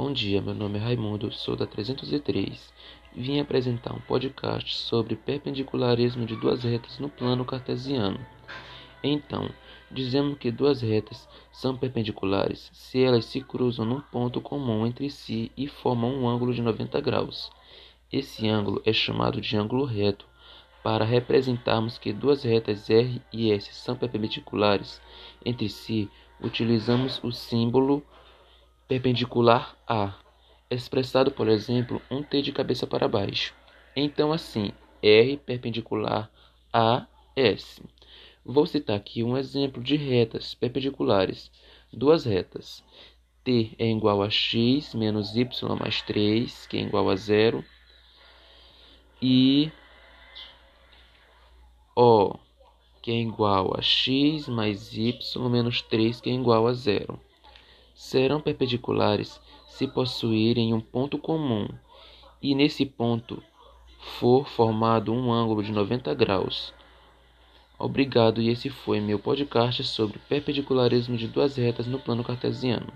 Bom dia, meu nome é Raimundo, sou da 303. Vim apresentar um podcast sobre perpendicularismo de duas retas no plano cartesiano. Então, dizemos que duas retas são perpendiculares se elas se cruzam num ponto comum entre si e formam um ângulo de 90 graus. Esse ângulo é chamado de ângulo reto. Para representarmos que duas retas R e S são perpendiculares entre si, utilizamos o símbolo perpendicular a, expressado, por exemplo, um T de cabeça para baixo. Então, assim, R perpendicular a S. Vou citar aqui um exemplo de retas perpendiculares. Duas retas. T é igual a x menos y mais 3, que é igual a zero. E O, que é igual a x mais y menos 3, que é igual a zero serão perpendiculares se possuírem um ponto comum e nesse ponto for formado um ângulo de 90 graus. Obrigado e esse foi meu podcast sobre perpendicularismo de duas retas no plano cartesiano.